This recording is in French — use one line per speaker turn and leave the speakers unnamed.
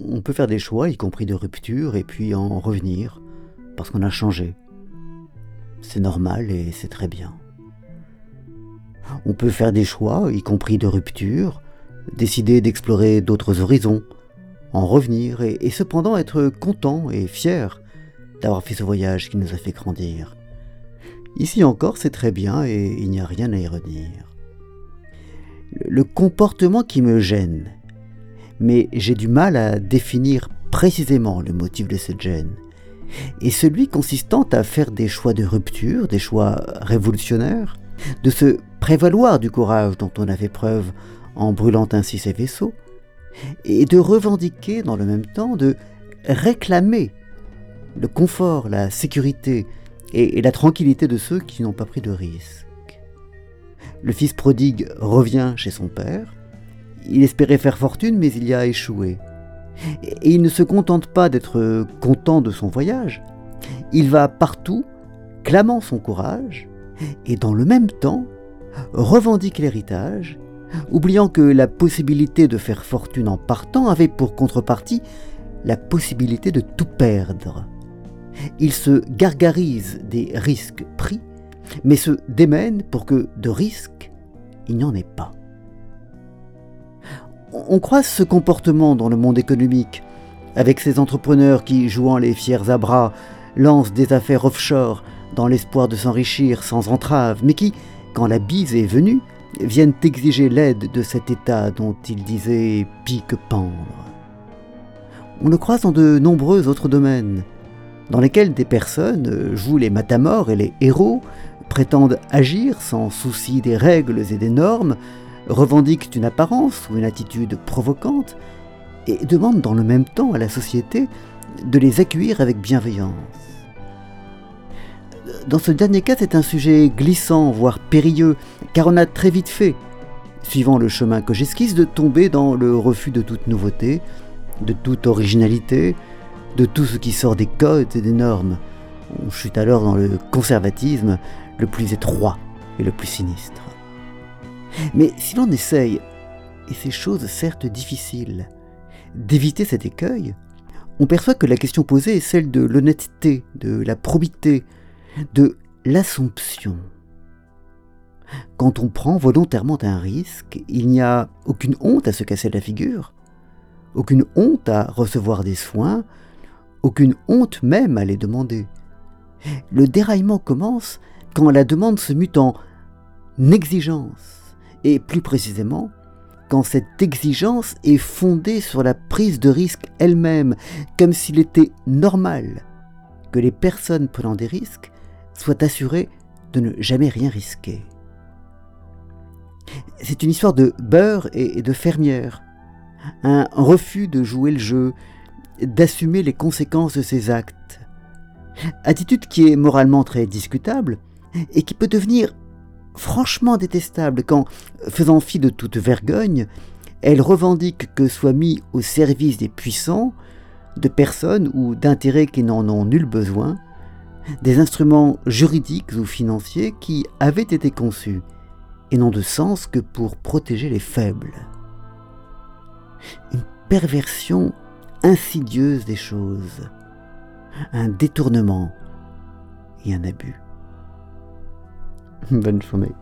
On peut faire des choix, y compris de rupture, et puis en revenir, parce qu'on a changé. C'est normal et c'est très bien. On peut faire des choix, y compris de rupture, décider d'explorer d'autres horizons, en revenir et, cependant être content et fier d'avoir fait ce voyage qui nous a fait grandir. Ici encore, c'est très bien et il n'y a rien à y redire. Le comportement qui me gêne, mais j'ai du mal à définir précisément le motif de cette gêne, est celui consistant à faire des choix de rupture, des choix révolutionnaires, de se prévaloir du courage dont on a fait preuve en brûlant ainsi ses vaisseaux, et de revendiquer dans le même temps, de réclamer le confort, la sécurité et, la tranquillité de ceux qui n'ont pas pris de risques. Le fils prodigue revient chez son père, il espérait faire fortune mais il y a échoué. Et il ne se contente pas d'être content de son voyage, il va partout, clamant son courage, et dans le même temps, revendique l'héritage oubliant que la possibilité de faire fortune en partant avait pour contrepartie la possibilité de tout perdre. Il se gargarise des risques pris, mais se démène pour que de risques, il n'y en ait pas. On croise ce comportement dans le monde économique, avec ces entrepreneurs qui, jouant les fiers à bras, lancent des affaires offshore dans l'espoir de s'enrichir sans entrave, mais qui, quand la bise est venue, viennent exiger l'aide de cet état dont ils disaient pique-pendre. On le croise dans de nombreux autres domaines, dans lesquels des personnes jouent les matamores et les héros, prétendent agir sans souci des règles et des normes, revendiquent une apparence ou une attitude provocante, et demandent dans le même temps à la société de les accueillir avec bienveillance. Dans ce dernier cas, c'est un sujet glissant, voire périlleux, car on a très vite fait, suivant le chemin que j'esquisse, de tomber dans le refus de toute nouveauté, de toute originalité, de tout ce qui sort des codes et des normes. On chute alors dans le conservatisme le plus étroit et le plus sinistre. Mais si l'on essaye, et c'est chose certes difficile, d'éviter cet écueil, on perçoit que la question posée est celle de l'honnêteté, de la probité, de l'assomption. Quand on prend volontairement un risque, il n'y a aucune honte à se casser la figure, aucune honte à recevoir des soins, aucune honte même à les demander. Le déraillement commence quand la demande se mute en exigence, et plus précisément, quand cette exigence est fondée sur la prise de risque elle-même, comme s'il était normal que les personnes prenant des risques soit assuré de ne jamais rien risquer. C'est une histoire de beurre et de fermière, un refus de jouer le jeu, d'assumer les conséquences de ses actes. Attitude qui est moralement très discutable et qui peut devenir franchement détestable quand, faisant fi de toute vergogne, elle revendique que soit mis au service des puissants, de personnes ou d'intérêts qui n'en ont nul besoin, des instruments juridiques ou financiers qui avaient été conçus et n'ont de sens que pour protéger les faibles. Une perversion insidieuse des choses, un détournement et un abus. Bonne journée.